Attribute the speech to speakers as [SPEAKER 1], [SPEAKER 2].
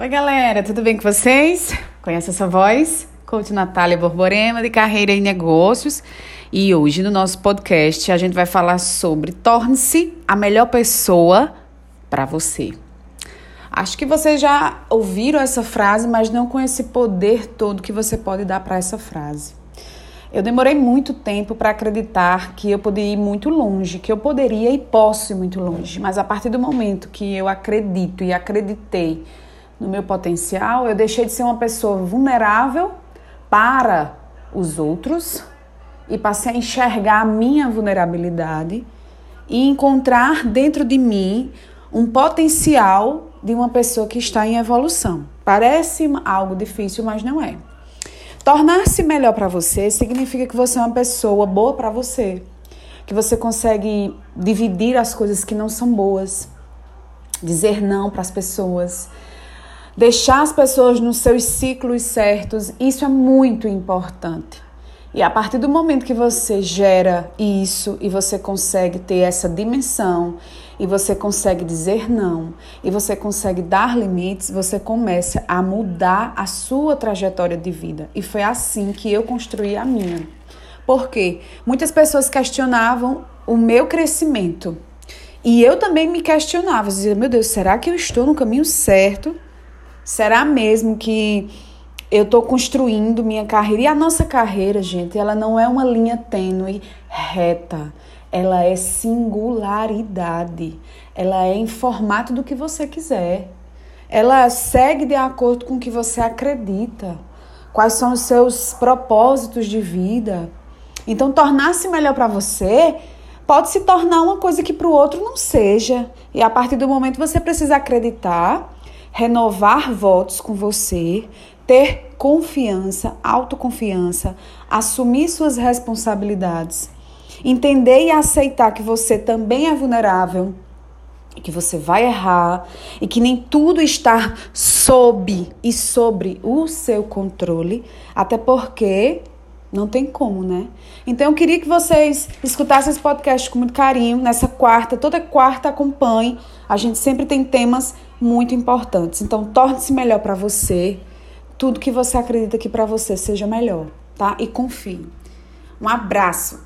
[SPEAKER 1] Oi, galera, tudo bem com vocês? Conhece essa voz? Coach Natália Borborema, de Carreira em Negócios. E hoje, no nosso podcast, a gente vai falar sobre torne-se a melhor pessoa para você. Acho que vocês já ouviram essa frase, mas não com esse poder todo que você pode dar para essa frase. Eu demorei muito tempo para acreditar que eu poderia ir muito longe, que eu poderia e posso ir muito longe, mas a partir do momento que eu acredito e acreditei no meu potencial, eu deixei de ser uma pessoa vulnerável para os outros e passei a enxergar a minha vulnerabilidade e encontrar dentro de mim um potencial de uma pessoa que está em evolução. Parece algo difícil, mas não é. Tornar-se melhor para você significa que você é uma pessoa boa para você, que você consegue dividir as coisas que não são boas, dizer não para as pessoas, deixar as pessoas nos seus ciclos certos, isso é muito importante. E a partir do momento que você gera isso e você consegue ter essa dimensão e você consegue dizer não e você consegue dar limites, você começa a mudar a sua trajetória de vida. E foi assim que eu construí a minha. Porque muitas pessoas questionavam o meu crescimento. E eu também me questionava, dizia, meu Deus, será que eu estou no caminho certo? Será mesmo que eu estou construindo minha carreira? E a nossa carreira, gente, ela não é uma linha tênue, reta. Ela é singularidade. Ela é em formato do que você quiser. Ela segue de acordo com o que você acredita. Quais são os seus propósitos de vida? Então, tornar-se melhor para você pode se tornar uma coisa que para o outro não seja. E a partir do momento você precisa acreditar renovar votos com você, ter confiança, autoconfiança, assumir suas responsabilidades, entender e aceitar que você também é vulnerável, que você vai errar e que nem tudo está sob e sobre o seu controle, até porque não tem como, né? Então eu queria que vocês escutassem esse podcast com muito carinho nessa quarta, toda quarta acompanhe. A gente sempre tem temas muito importantes. Então torne-se melhor para você. Tudo que você acredita que para você seja melhor, tá? E confie. Um abraço.